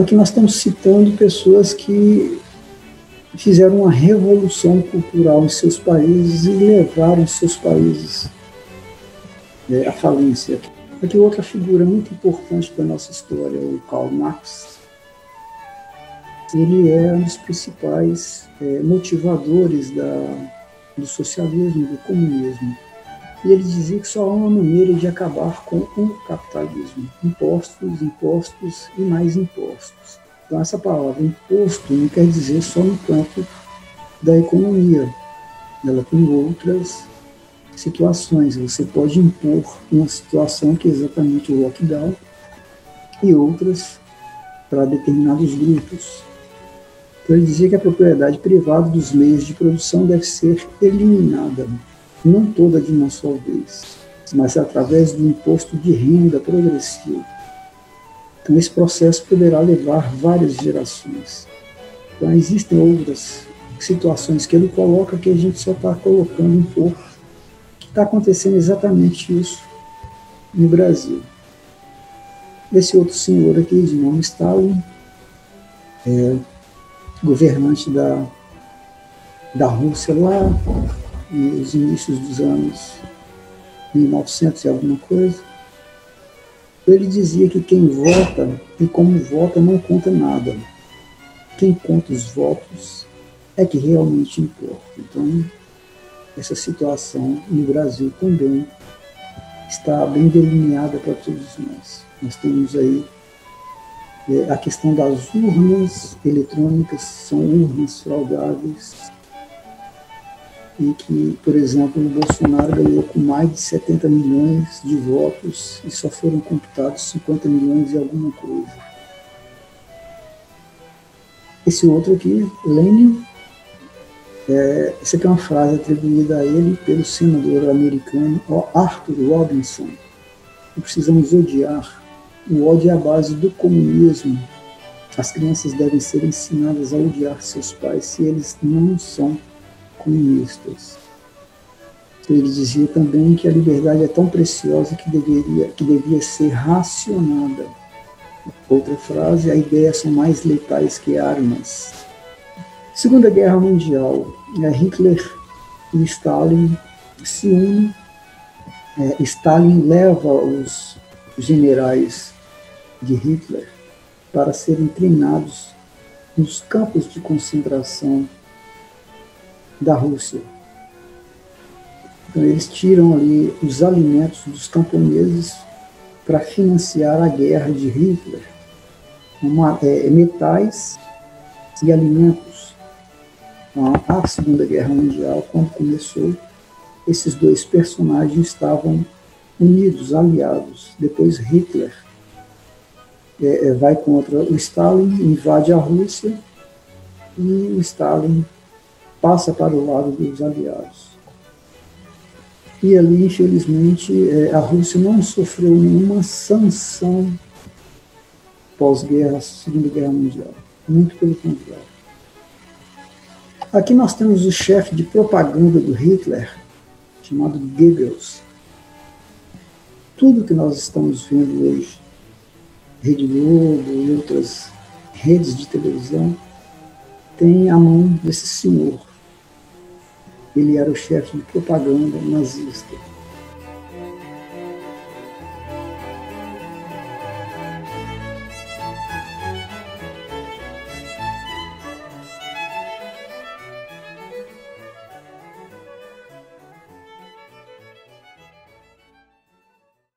Aqui nós estamos citando pessoas que fizeram uma revolução cultural em seus países e levaram seus países é, à falência. Aqui outra figura muito importante da nossa história, o Karl Marx. Ele é um dos principais é, motivadores da, do socialismo, do comunismo. E ele dizia que só há uma maneira de acabar com o capitalismo: impostos, impostos e mais impostos. Então, essa palavra imposto não quer dizer só no campo da economia, ela tem outras situações. Você pode impor uma situação que é exatamente o lockdown e outras para determinados grupos. Então, ele dizia que a propriedade privada dos meios de produção deve ser eliminada, não toda de uma só vez, mas através do imposto de renda progressivo. Então, esse processo poderá levar várias gerações. Então, existem outras situações que ele coloca que a gente só está colocando um pouco está acontecendo exatamente isso no Brasil. Esse outro senhor aqui, de nome Stalin, é governante da, da Rússia lá nos inícios dos anos 1900 e alguma coisa, ele dizia que quem vota e como vota não conta nada. Quem conta os votos é que realmente importa. Então, essa situação no Brasil também está bem delineada para todos nós. Nós temos aí é, a questão das urnas eletrônicas, são urnas fraudáveis, e que, por exemplo, o Bolsonaro ganhou com mais de 70 milhões de votos e só foram computados 50 milhões e alguma coisa. Esse outro aqui, Lênin, é, essa aqui é uma frase atribuída a ele pelo senador americano Arthur Robinson. Não precisamos odiar. O ódio é a base do comunismo. As crianças devem ser ensinadas a odiar seus pais se eles não são comunistas. Ele dizia também que a liberdade é tão preciosa que deveria, que devia ser racionada. Outra frase, a ideia são mais letais que armas. Segunda Guerra Mundial, é, Hitler e Stalin se unem. É, Stalin leva os generais de Hitler para serem treinados nos campos de concentração da Rússia. Então eles tiram ali os alimentos dos camponeses para financiar a guerra de Hitler, uma, é, metais e alimentos a Segunda Guerra Mundial, quando começou, esses dois personagens estavam unidos, aliados. Depois Hitler é, é, vai contra o Stalin, invade a Rússia e o Stalin passa para o lado dos aliados. E ali, infelizmente, é, a Rússia não sofreu nenhuma sanção pós-guerra, Segunda Guerra Mundial. Muito pelo contrário. Aqui nós temos o chefe de propaganda do Hitler, chamado Goebbels. Tudo que nós estamos vendo hoje, Rede Globo e outras redes de televisão, tem a mão desse senhor. Ele era o chefe de propaganda nazista.